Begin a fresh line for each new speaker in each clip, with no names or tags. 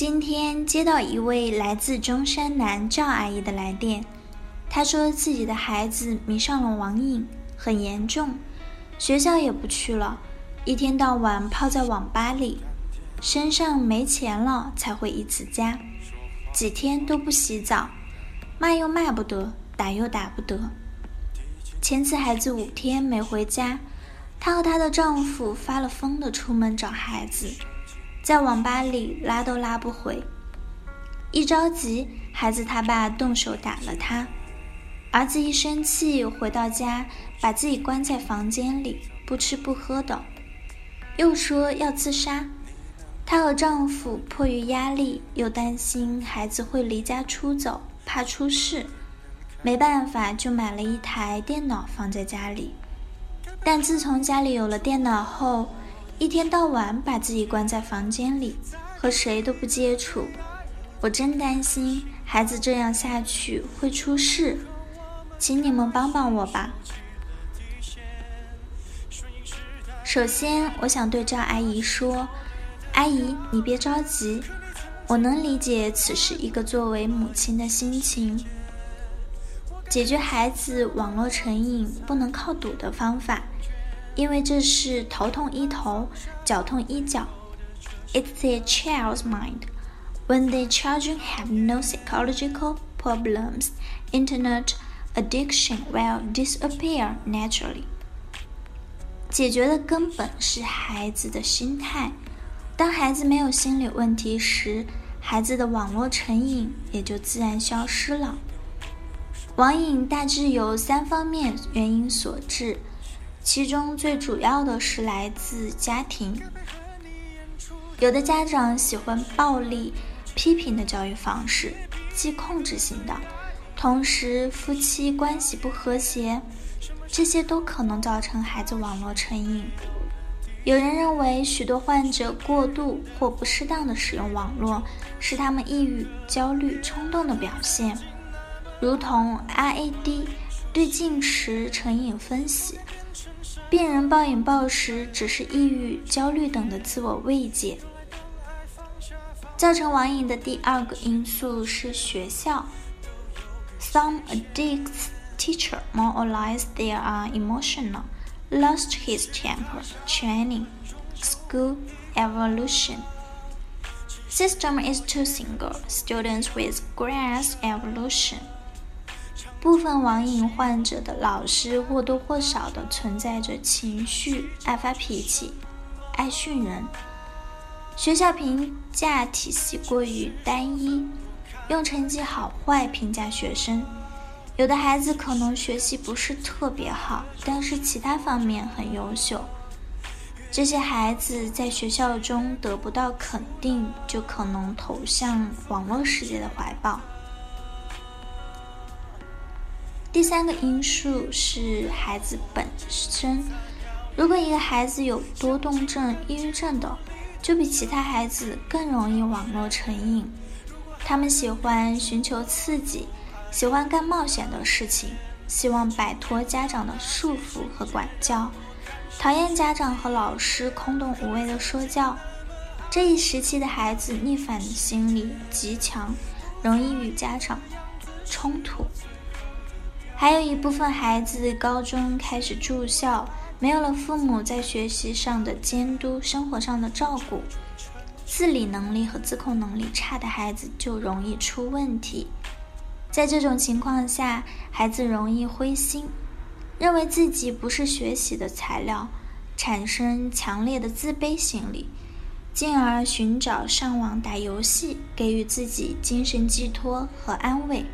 今天接到一位来自中山南赵阿姨的来电，她说自己的孩子迷上了网瘾，很严重，学校也不去了，一天到晚泡在网吧里，身上没钱了才回一次家，几天都不洗澡，骂又骂不得，打又打不得。前次孩子五天没回家，她和她的丈夫发了疯的出门找孩子。在网吧里拉都拉不回，一着急，孩子他爸动手打了他。儿子一生气，回到家把自己关在房间里，不吃不喝的，又说要自杀。她和丈夫迫于压力，又担心孩子会离家出走，怕出事，没办法就买了一台电脑放在家里。但自从家里有了电脑后，一天到晚把自己关在房间里，和谁都不接触，我真担心孩子这样下去会出事，请你们帮帮我吧。首先，我想对赵阿姨说：“阿姨，你别着急，我能理解此时一个作为母亲的心情。解决孩子网络成瘾不能靠赌的方法。”因为这是头痛医头，脚痛医脚。It's a child's mind. When the children have no psychological problems, internet addiction will disappear naturally. 解决的根本是孩子的心态。当孩子没有心理问题时，孩子的网络成瘾也就自然消失了。网瘾大致由三方面原因所致。其中最主要的是来自家庭，有的家长喜欢暴力、批评的教育方式，既控制性的，同时夫妻关系不和谐，这些都可能造成孩子网络成瘾。有人认为，许多患者过度或不适当的使用网络，是他们抑郁、焦虑、冲动的表现，如同 RAD 对进食成瘾分析。病人暴饮暴食只是抑郁、焦虑等的自我慰藉。造成网瘾的第二个因素是学校。Some addicts teacher more or less they are emotional, lost his temper, training, school evolution. System is too single, students with grass evolution. 部分网瘾患者的老师或多或少的存在着情绪，爱发脾气，爱训人。学校评价体系过于单一，用成绩好坏评价学生。有的孩子可能学习不是特别好，但是其他方面很优秀。这些孩子在学校中得不到肯定，就可能投向网络世界的怀抱。第三个因素是孩子本身。如果一个孩子有多动症、抑郁症的，就比其他孩子更容易网络成瘾。他们喜欢寻求刺激，喜欢干冒险的事情，希望摆脱家长的束缚和管教，讨厌家长和老师空洞无谓的说教。这一时期的孩子逆反心理极强，容易与家长冲突。还有一部分孩子高中开始住校，没有了父母在学习上的监督、生活上的照顾，自理能力和自控能力差的孩子就容易出问题。在这种情况下，孩子容易灰心，认为自己不是学习的材料，产生强烈的自卑心理，进而寻找上网打游戏，给予自己精神寄托和安慰。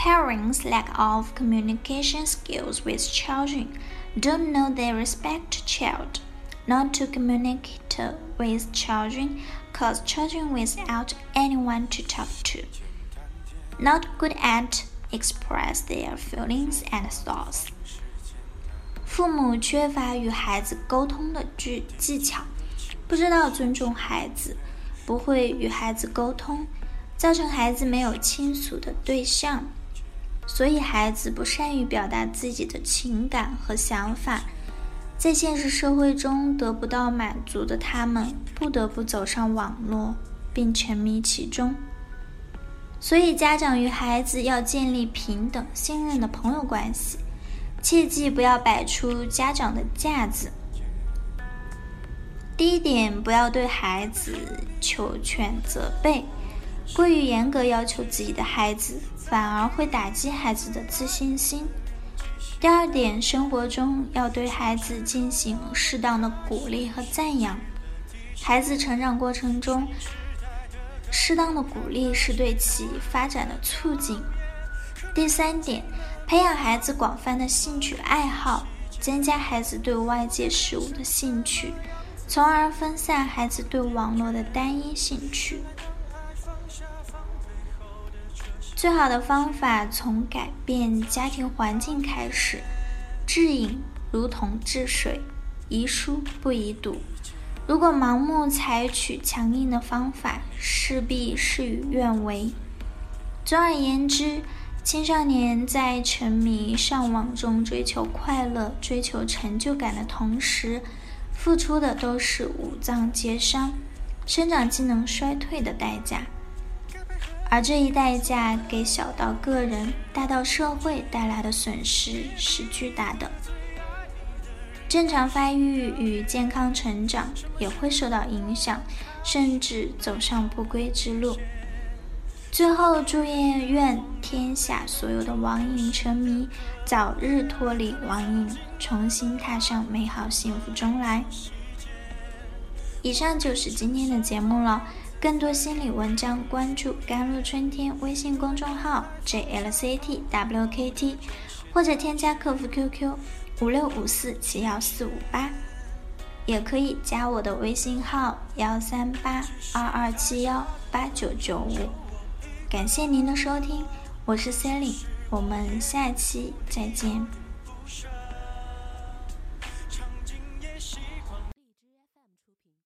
Parents' lack of communication skills with children don't know they respect child. Not to communicate with children cause children without anyone to talk to, not good at express their feelings and thoughts. 父母缺乏与孩子沟通的技技巧，不知道尊重孩子，不会与孩子沟通，造成孩子没有倾诉的对象， 所以孩子不善于表达自己的情感和想法。在现实社会中得不到满足的他们，不得不走上网络，并沉迷其中。所以，家长与孩子要建立平等、信任的朋友关系，切记不要摆出家长的架子。第一点，不要对孩子求全责备，过于严格要求自己的孩子，反而会打击孩子的自信心。第二点，生活中要对孩子进行适当的鼓励和赞扬。孩子成长过程中，适当的鼓励是对其发展的促进。第三点，培养孩子广泛的兴趣爱好，增加孩子对外界事物的兴趣，从而分散孩子对网络的单一兴趣。最好的方法从改变家庭环境开始。治饮如同治水，宜疏不宜堵。如果盲目采取强硬的方法，势必事与愿违。总而言之，青少年在沉迷上网中追求快乐、追求成就感的同时，付出的都是五脏皆伤、生长机能衰退的代价。而这一代价给小到个人、大到社会带来的损失是巨大的，正常发育与健康成长也会受到影响，甚至走上不归之路。最后，祝愿愿天下所有的网瘾沉迷早日脱离网瘾，重新踏上美好幸福中来。以上就是今天的节目了。更多心理文章，关注“甘露春天”微信公众号 “jlctwkt”，或者添加客服 QQ 五六五四七幺四五八，也可以加我的微信号幺三八二二七幺八九九五。感谢您的收听，我是 Sally，我们下期再见。